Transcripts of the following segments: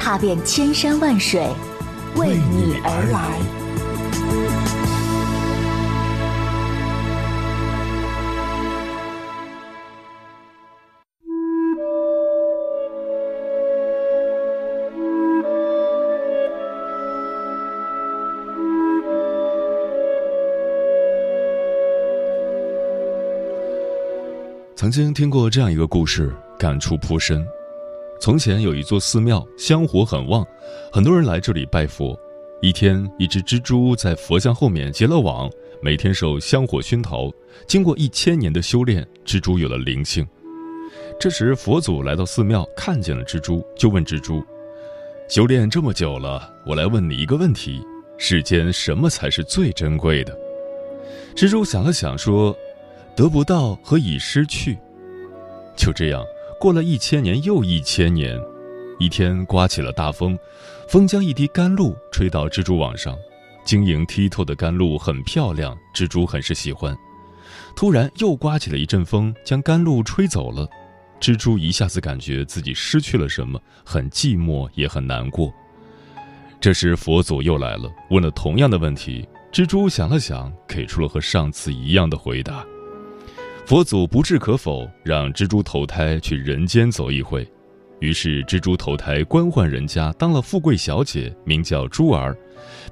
踏遍千山万水，为你而来。曾经听过这样一个故事，感触颇深。从前有一座寺庙，香火很旺，很多人来这里拜佛。一天，一只蜘蛛在佛像后面结了网，每天受香火熏陶。经过一千年的修炼，蜘蛛有了灵性。这时，佛祖来到寺庙，看见了蜘蛛，就问蜘蛛：“修炼这么久了，我来问你一个问题：世间什么才是最珍贵的？”蜘蛛想了想，说。得不到和已失去，就这样过了一千年又一千年。一天刮起了大风，风将一滴甘露吹到蜘蛛网上，晶莹剔透的甘露很漂亮，蜘蛛很是喜欢。突然又刮起了一阵风，将甘露吹走了，蜘蛛一下子感觉自己失去了什么，很寂寞也很难过。这时佛祖又来了，问了同样的问题，蜘蛛想了想，给出了和上次一样的回答。佛祖不置可否，让蜘蛛投胎去人间走一回。于是蜘蛛投胎官宦人家，当了富贵小姐，名叫珠儿，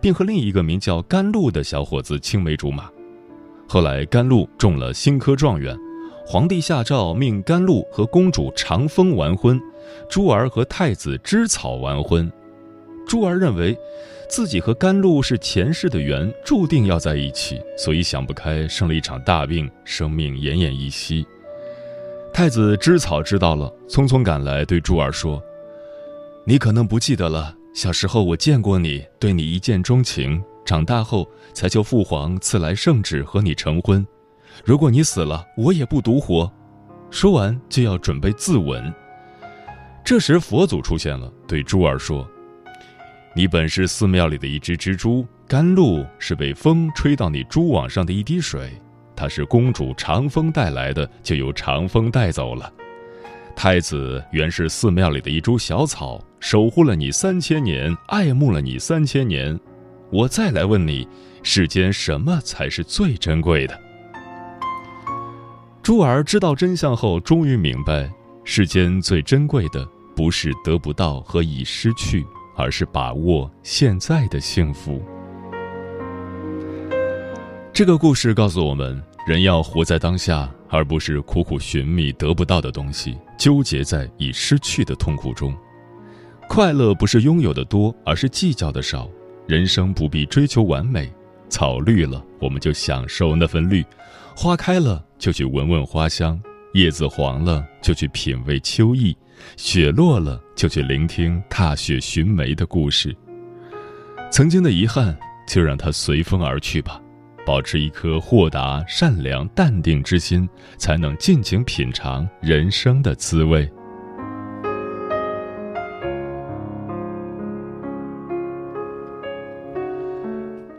并和另一个名叫甘露的小伙子青梅竹马。后来甘露中了新科状元，皇帝下诏命甘露和公主长风完婚，珠儿和太子芝草完婚。珠儿认为。自己和甘露是前世的缘，注定要在一起，所以想不开，生了一场大病，生命奄奄一息。太子芝草知道了，匆匆赶来，对珠儿说：“你可能不记得了，小时候我见过你，对你一见钟情，长大后才求父皇赐来圣旨和你成婚。如果你死了，我也不独活。”说完就要准备自刎。这时佛祖出现了，对珠儿说。你本是寺庙里的一只蜘蛛，甘露是被风吹到你蛛网上的一滴水，它是公主长风带来的，就由长风带走了。太子原是寺庙里的一株小草，守护了你三千年，爱慕了你三千年。我再来问你，世间什么才是最珍贵的？珠儿知道真相后，终于明白，世间最珍贵的不是得不到和已失去。而是把握现在的幸福。这个故事告诉我们，人要活在当下，而不是苦苦寻觅得不到的东西，纠结在已失去的痛苦中。快乐不是拥有的多，而是计较的少。人生不必追求完美，草绿了，我们就享受那份绿；花开了，就去闻闻花香；叶子黄了，就去品味秋意。雪落了，就去聆听踏雪寻梅的故事。曾经的遗憾，就让它随风而去吧。保持一颗豁达、善良、淡定之心，才能尽情品尝人生的滋味。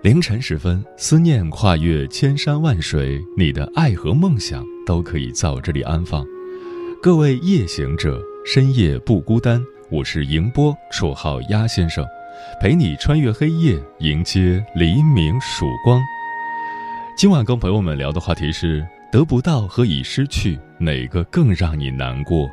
凌晨时分，思念跨越千山万水，你的爱和梦想都可以在我这里安放。各位夜行者。深夜不孤单，我是迎波，绰号鸭先生，陪你穿越黑夜，迎接黎明曙光。今晚跟朋友们聊的话题是：得不到和已失去，哪个更让你难过？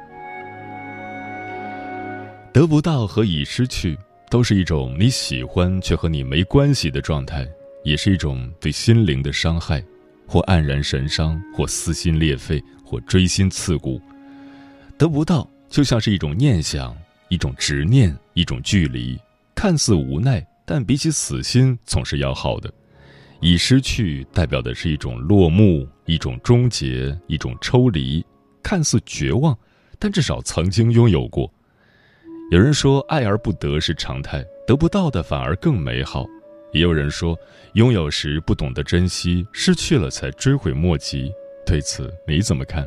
得不到和已失去，都是一种你喜欢却和你没关系的状态，也是一种对心灵的伤害，或黯然神伤，或撕心裂肺，或锥心刺骨。得不到。就像是一种念想，一种执念，一种距离，看似无奈，但比起死心总是要好的。已失去代表的是一种落幕，一种终结，一种抽离，看似绝望，但至少曾经拥有过。有人说，爱而不得是常态，得不到的反而更美好；也有人说，拥有时不懂得珍惜，失去了才追悔莫及。对此你怎么看？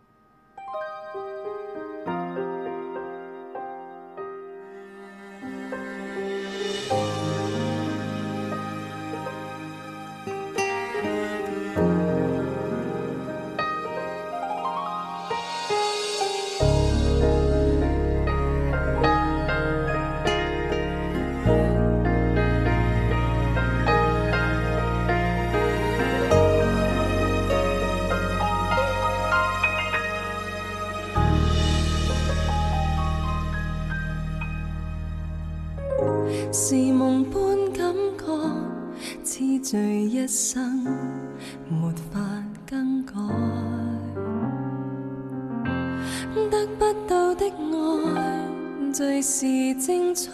是精彩，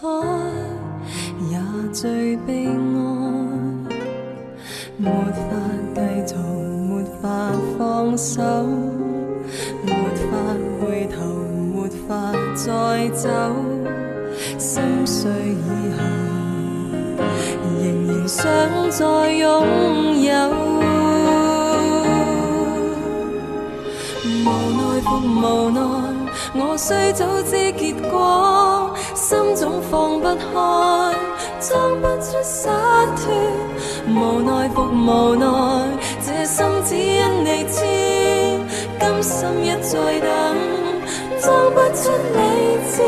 也最悲哀。没法继续，没法放手，没法回头，没法再走。心碎以后，仍然想再拥有。无奈复无奈，我虽早知结果，心总放不开，装不出洒脱。无奈复无奈，这心只因你知，甘心一再等，装不出你知。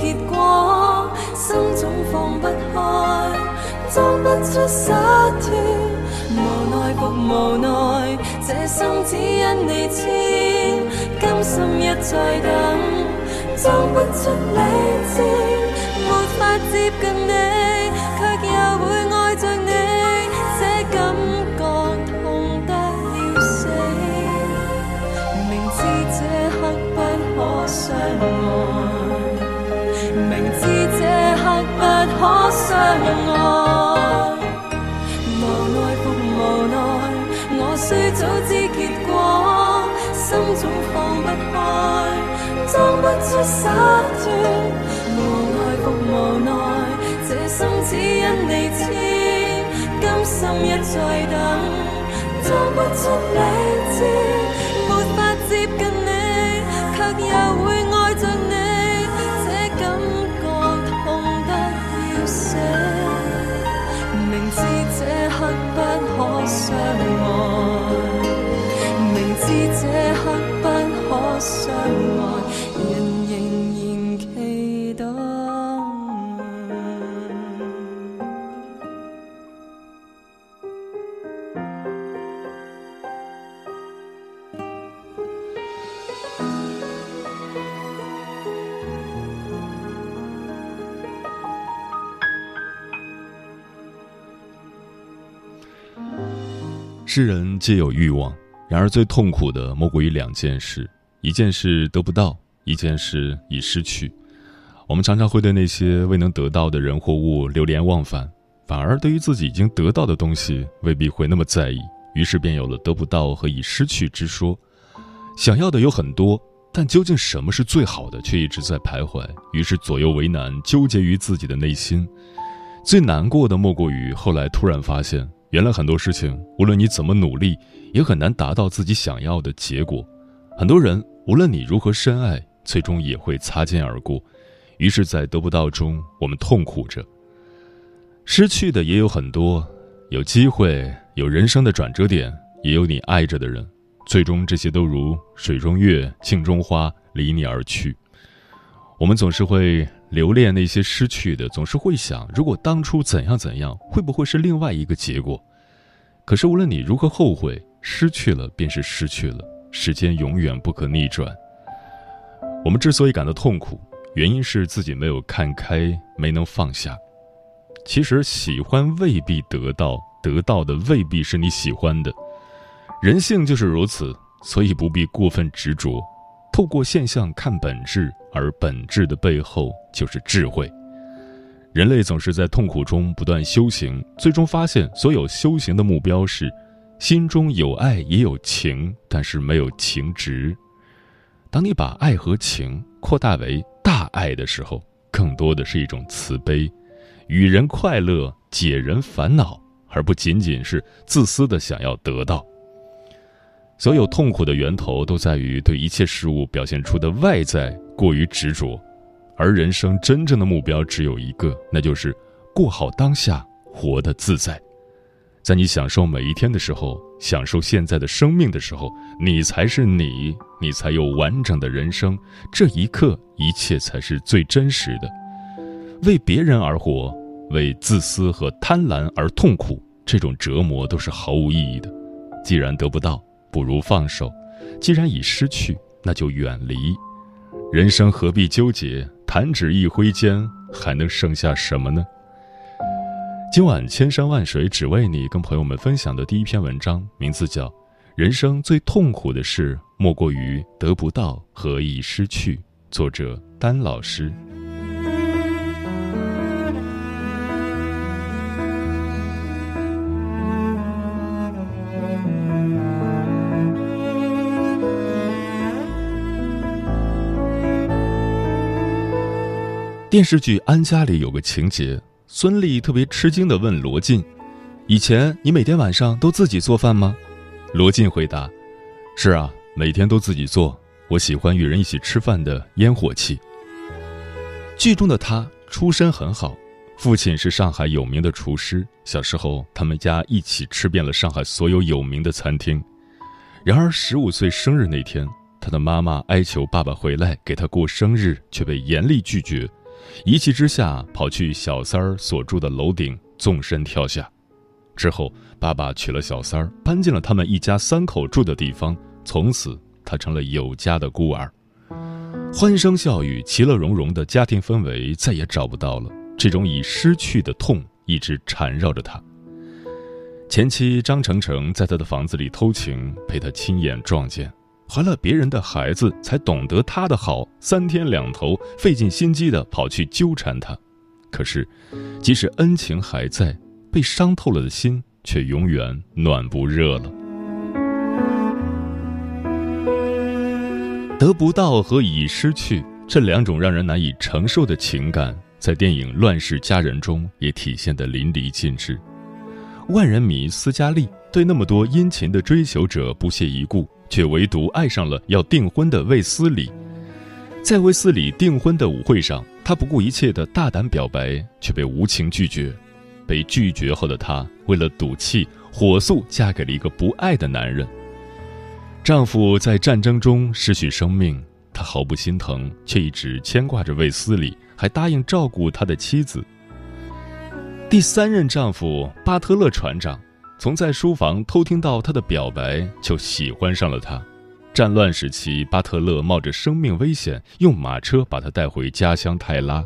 结果，心总放不开，装不出洒脱。无奈复无奈，这心只因你牵，甘心一再等，装不出理智，没法接近你，却又会爱着你，可相爱。无奈复无奈，我虽早知结果，心总放不开，装不出洒脱。无奈复无奈，这心只因你牵，甘心一再等，装不出理世人皆有欲望，然而最痛苦的莫过于两件事：一件事得不到，一件事已失去。我们常常会对那些未能得到的人或物流连忘返，反而对于自己已经得到的东西未必会那么在意，于是便有了得不到和已失去之说。想要的有很多，但究竟什么是最好的，却一直在徘徊，于是左右为难，纠结于自己的内心。最难过的莫过于后来突然发现，原来很多事情，无论你怎么努力，也很难达到自己想要的结果。很多人，无论你如何深爱，最终也会擦肩而过。于是，在得不到中，我们痛苦着。失去的也有很多，有机会，有人生的转折点，也有你爱着的人。最终，这些都如水中月、镜中花，离你而去。我们总是会留恋那些失去的，总是会想，如果当初怎样怎样，会不会是另外一个结果？可是，无论你如何后悔，失去了便是失去了，时间永远不可逆转。我们之所以感到痛苦，原因是自己没有看开，没能放下。其实，喜欢未必得到，得到的未必是你喜欢的。人性就是如此，所以不必过分执着。透过现象看本质，而本质的背后就是智慧。人类总是在痛苦中不断修行，最终发现，所有修行的目标是：心中有爱也有情，但是没有情执。当你把爱和情扩大为大爱的时候，更多的是一种慈悲。与人快乐，解人烦恼，而不仅仅是自私的想要得到。所有痛苦的源头都在于对一切事物表现出的外在过于执着，而人生真正的目标只有一个，那就是过好当下，活得自在。在你享受每一天的时候，享受现在的生命的时候，你才是你，你才有完整的人生。这一刻，一切才是最真实的。为别人而活。为自私和贪婪而痛苦，这种折磨都是毫无意义的。既然得不到，不如放手；既然已失去，那就远离。人生何必纠结？弹指一挥间，还能剩下什么呢？今晚千山万水只为你，跟朋友们分享的第一篇文章，名字叫《人生最痛苦的事莫过于得不到和已失去》，作者丹老师。电视剧《安家》里有个情节，孙俪特别吃惊地问罗晋：“以前你每天晚上都自己做饭吗？”罗晋回答：“是啊，每天都自己做。我喜欢与人一起吃饭的烟火气。”剧中的他出身很好，父亲是上海有名的厨师。小时候，他们家一起吃遍了上海所有有名的餐厅。然而，十五岁生日那天，他的妈妈哀求爸爸回来给他过生日，却被严厉拒绝。一气之下，跑去小三儿所住的楼顶，纵身跳下。之后，爸爸娶了小三儿，搬进了他们一家三口住的地方。从此，他成了有家的孤儿。欢声笑语、其乐融融的家庭氛围再也找不到了。这种已失去的痛一直缠绕着他。前妻张程程在他的房子里偷情，被他亲眼撞见。怀了别人的孩子，才懂得他的好，三天两头费尽心机的跑去纠缠他。可是，即使恩情还在，被伤透了的心却永远暖不热了。得不到和已失去这两种让人难以承受的情感，在电影《乱世佳人》中也体现得淋漓尽致。万人迷斯嘉丽对那么多殷勤的追求者不屑一顾。却唯独爱上了要订婚的卫斯理，在卫斯理订婚的舞会上，她不顾一切的大胆表白，却被无情拒绝。被拒绝后的她，为了赌气，火速嫁给了一个不爱的男人。丈夫在战争中失去生命，她毫不心疼，却一直牵挂着卫斯理，还答应照顾他的妻子。第三任丈夫巴特勒船长。从在书房偷听到他的表白，就喜欢上了他。战乱时期，巴特勒冒着生命危险，用马车把他带回家乡泰拉。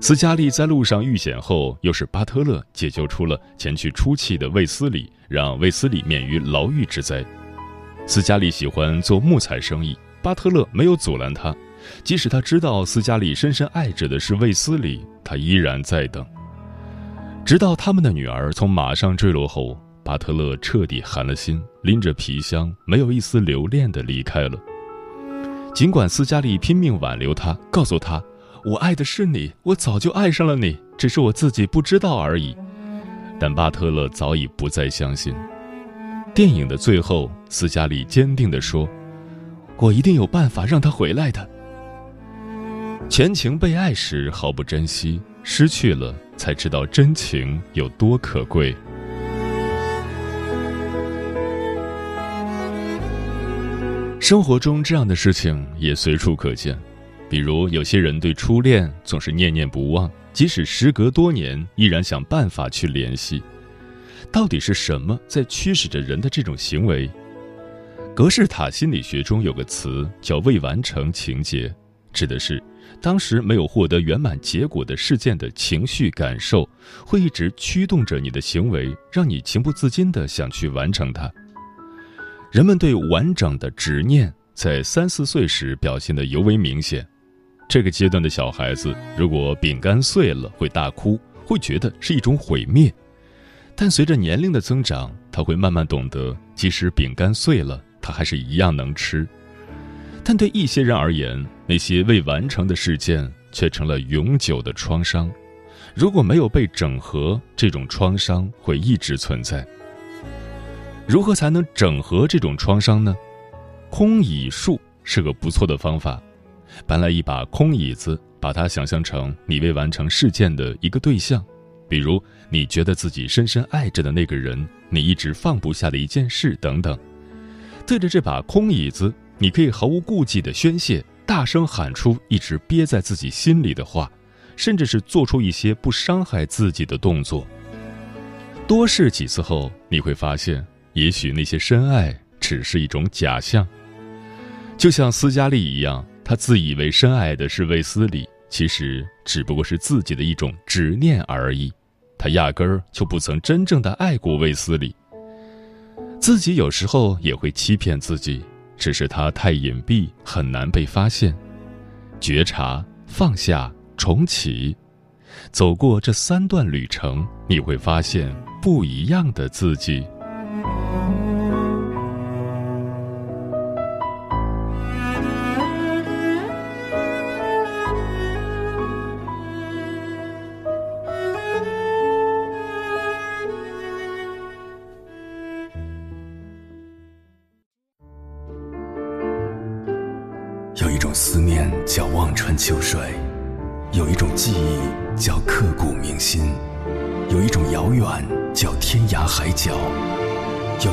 斯嘉丽在路上遇险后，又是巴特勒解救出了前去出气的卫斯理，让卫斯理免于牢狱之灾。斯嘉丽喜欢做木材生意，巴特勒没有阻拦他，即使他知道斯嘉丽深深爱着的是卫斯理，他依然在等。直到他们的女儿从马上坠落后，巴特勒彻底寒了心，拎着皮箱，没有一丝留恋的离开了。尽管斯嘉丽拼命挽留他，告诉他：“我爱的是你，我早就爱上了你，只是我自己不知道而已。”但巴特勒早已不再相信。电影的最后，斯嘉丽坚定地说：“我一定有办法让他回来的。”前情被爱时毫不珍惜，失去了才知道真情有多可贵。生活中这样的事情也随处可见，比如有些人对初恋总是念念不忘，即使时隔多年，依然想办法去联系。到底是什么在驱使着人的这种行为？格式塔心理学中有个词叫“未完成情节”，指的是当时没有获得圆满结果的事件的情绪感受，会一直驱动着你的行为，让你情不自禁地想去完成它。人们对完整的执念，在三四岁时表现得尤为明显。这个阶段的小孩子，如果饼干碎了会大哭，会觉得是一种毁灭；但随着年龄的增长，他会慢慢懂得，即使饼干碎了，他还是一样能吃。但对一些人而言，那些未完成的事件却成了永久的创伤。如果没有被整合，这种创伤会一直存在。如何才能整合这种创伤呢？空椅术是个不错的方法。搬来一把空椅子，把它想象成你未完成事件的一个对象，比如你觉得自己深深爱着的那个人，你一直放不下的一件事等等。对着这把空椅子，你可以毫无顾忌地宣泄，大声喊出一直憋在自己心里的话，甚至是做出一些不伤害自己的动作。多试几次后，你会发现。也许那些深爱只是一种假象，就像斯嘉丽一样，她自以为深爱的是卫斯理，其实只不过是自己的一种执念而已。她压根儿就不曾真正的爱过卫斯理。自己有时候也会欺骗自己，只是它太隐蔽，很难被发现。觉察、放下、重启，走过这三段旅程，你会发现不一样的自己。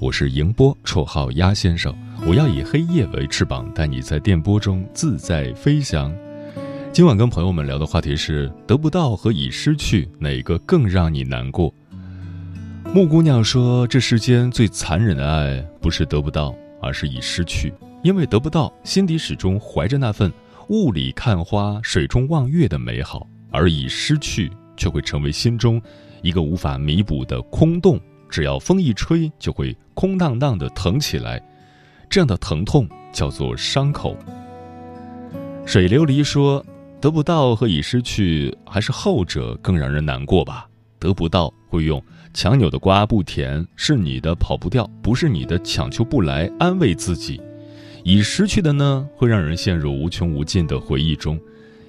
我是迎波，绰号鸭先生。我要以黑夜为翅膀，带你在电波中自在飞翔。今晚跟朋友们聊的话题是：得不到和已失去，哪个更让你难过？木姑娘说：“这世间最残忍的爱，不是得不到，而是已失去。因为得不到，心底始终怀着那份雾里看花、水中望月的美好；而已失去，却会成为心中一个无法弥补的空洞。只要风一吹，就会空荡荡的疼起来。”这样的疼痛叫做伤口。水琉璃说：“得不到和已失去，还是后者更让人难过吧？得不到会用强扭的瓜不甜，是你的跑不掉，不是你的强求不来，安慰自己；已失去的呢，会让人陷入无穷无尽的回忆中，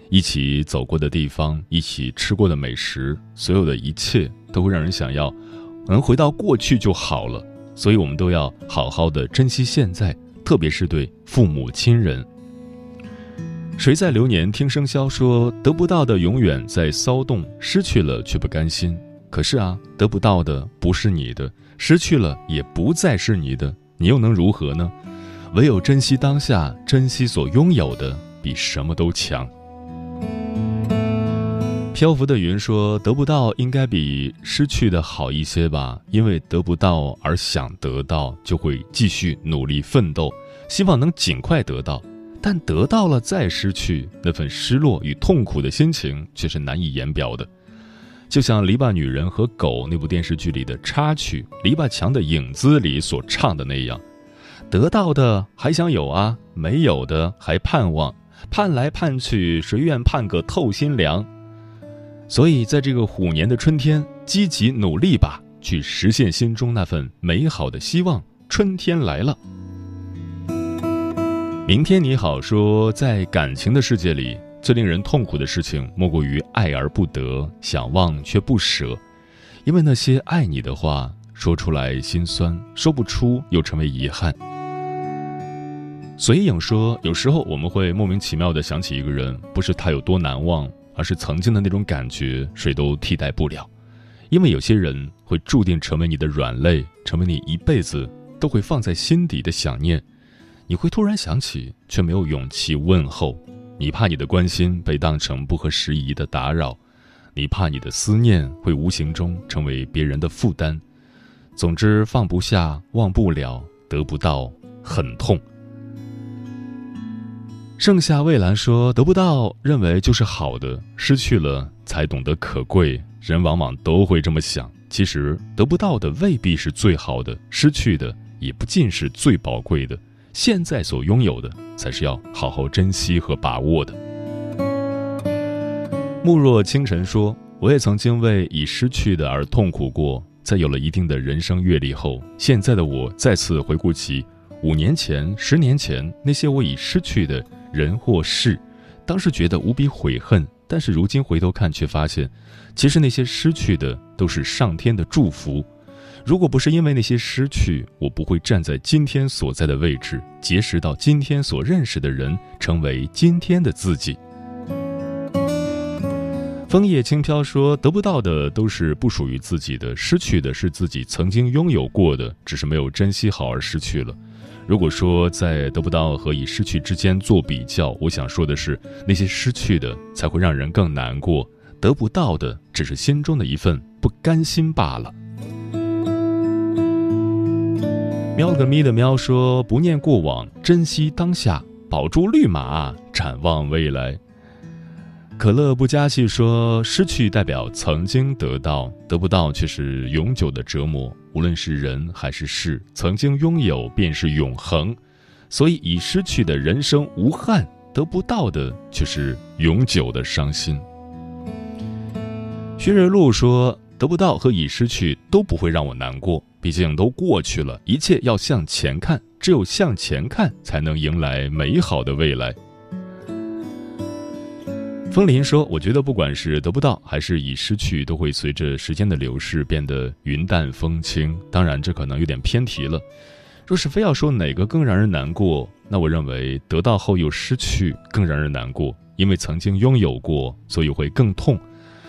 一起走过的地方，一起吃过的美食，所有的一切都会让人想要能回到过去就好了。”所以，我们都要好好的珍惜现在，特别是对父母亲人。谁在流年听笙箫说，得不到的永远在骚动，失去了却不甘心。可是啊，得不到的不是你的，失去了也不再是你的，你又能如何呢？唯有珍惜当下，珍惜所拥有的，比什么都强。漂浮的云说：“得不到应该比失去的好一些吧，因为得不到而想得到，就会继续努力奋斗，希望能尽快得到，但得到了再失去，那份失落与痛苦的心情却是难以言表的。就像《篱笆女人和狗》那部电视剧里的插曲《篱笆墙的影子》里所唱的那样：“得到的还想有啊，没有的还盼望，盼来盼去，谁愿盼个透心凉？”所以，在这个虎年的春天，积极努力吧，去实现心中那份美好的希望。春天来了，明天你好说，在感情的世界里。最令人痛苦的事情，莫过于爱而不得，想忘却不舍。因为那些爱你的话，说出来心酸，说不出又成为遗憾。随影说，有时候我们会莫名其妙的想起一个人，不是他有多难忘，而是曾经的那种感觉，谁都替代不了。因为有些人会注定成为你的软肋，成为你一辈子都会放在心底的想念。你会突然想起，却没有勇气问候。你怕你的关心被当成不合时宜的打扰，你怕你的思念会无形中成为别人的负担。总之，放不下、忘不了、得不到，很痛。盛夏蔚蓝说：“得不到，认为就是好的；失去了，才懂得可贵。人往往都会这么想。其实，得不到的未必是最好的，失去的也不尽是最宝贵的。”现在所拥有的，才是要好好珍惜和把握的。慕若清晨说：“我也曾经为已失去的而痛苦过，在有了一定的人生阅历后，现在的我再次回顾起五年前、十年前那些我已失去的人或事，当时觉得无比悔恨，但是如今回头看，却发现，其实那些失去的都是上天的祝福。”如果不是因为那些失去，我不会站在今天所在的位置，结识到今天所认识的人，成为今天的自己。枫叶轻飘说：“得不到的都是不属于自己的，失去的是自己曾经拥有过的，只是没有珍惜好而失去了。”如果说在得不到和已失去之间做比较，我想说的是，那些失去的才会让人更难过，得不到的只是心中的一份不甘心罢了。喵了个咪的喵说：“不念过往，珍惜当下，保住绿马，展望未来。”可乐不加气说：“失去代表曾经得到，得不到却是永久的折磨。无论是人还是事，曾经拥有便是永恒。所以已失去的人生无憾，得不到的却是永久的伤心。”薛瑞路说：“得不到和已失去都不会让我难过。”毕竟都过去了，一切要向前看，只有向前看，才能迎来美好的未来。风林说：“我觉得不管是得不到还是已失去，都会随着时间的流逝变得云淡风轻。当然，这可能有点偏题了。若是非要说哪个更让人难过，那我认为得到后又失去更让人难过，因为曾经拥有过，所以会更痛。”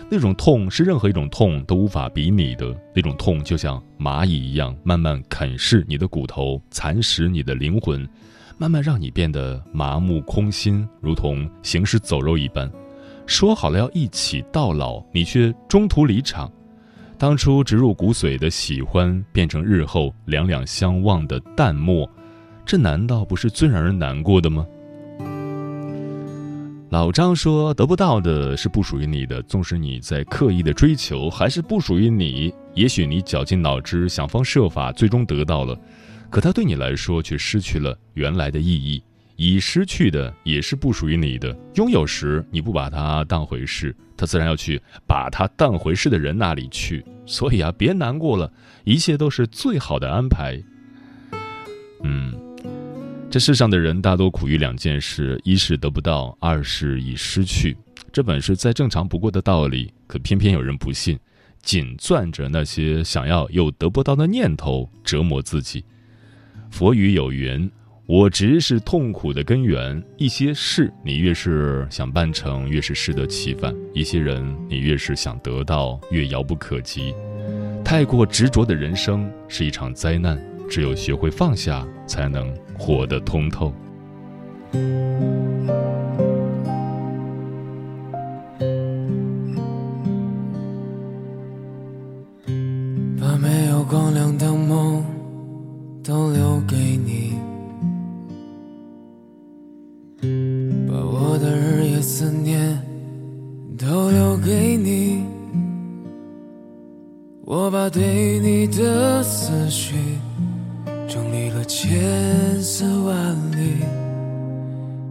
那种痛是任何一种痛都无法比拟的，那种痛就像蚂蚁一样，慢慢啃噬你的骨头，蚕食你的灵魂，慢慢让你变得麻木空心，如同行尸走肉一般。说好了要一起到老，你却中途离场。当初植入骨髓的喜欢，变成日后两两相望的淡漠，这难道不是最让人难过的吗？老张说：“得不到的是不属于你的，纵使你在刻意的追求，还是不属于你。也许你绞尽脑汁，想方设法，最终得到了，可它对你来说却失去了原来的意义。已失去的也是不属于你的。拥有时你不把它当回事，它自然要去把它当回事的人那里去。所以啊，别难过了，一切都是最好的安排。”嗯。这世上的人大多苦于两件事：一是得不到，二是已失去。这本是再正常不过的道理，可偏偏有人不信，紧攥着那些想要又得不到的念头，折磨自己。佛语有云：“我执是痛苦的根源。”一些事你越是想办成，越是适得其反；一些人你越是想得到，越遥不可及。太过执着的人生是一场灾难。只有学会放下，才能活得通透。把没有光亮的梦都留给你，都留给你，我把对你的思绪整理了千丝万缕，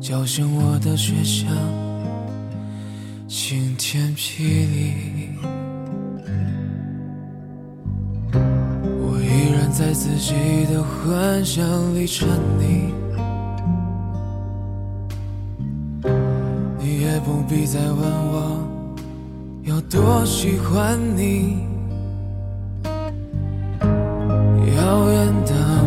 叫醒我的学校，晴天霹雳。我依然在自己的幻想里沉溺。不必再问我有多喜欢你。遥远的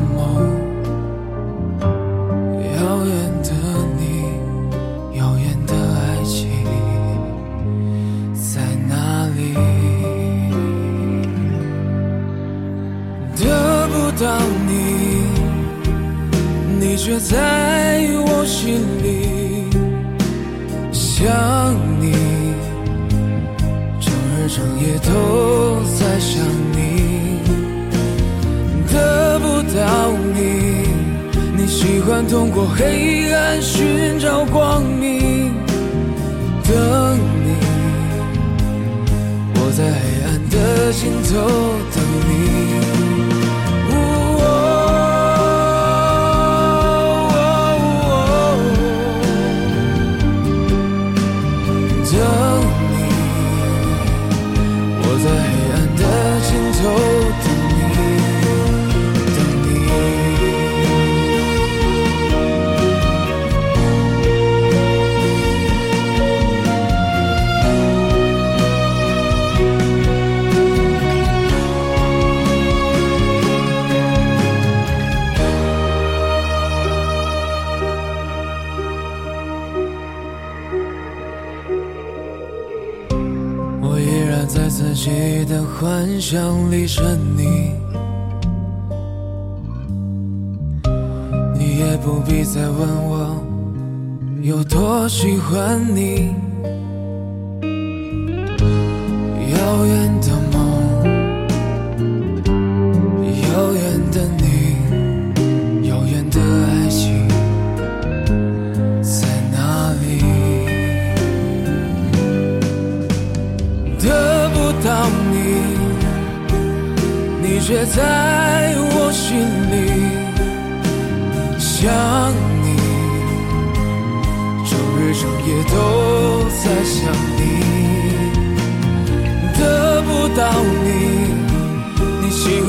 黑暗寻找光明，等你，我在黑暗的尽头。幻想里沉溺，你也不必再问我有多喜欢你。遥远的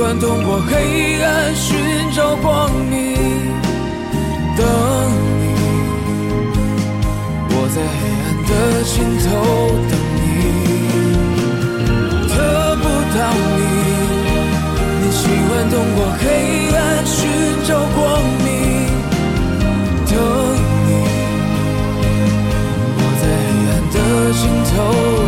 喜欢通过黑暗寻找光明，等你。我在黑暗的尽头等你。得不到你，你喜欢通过黑暗寻找光明，等你。我在黑暗的尽头。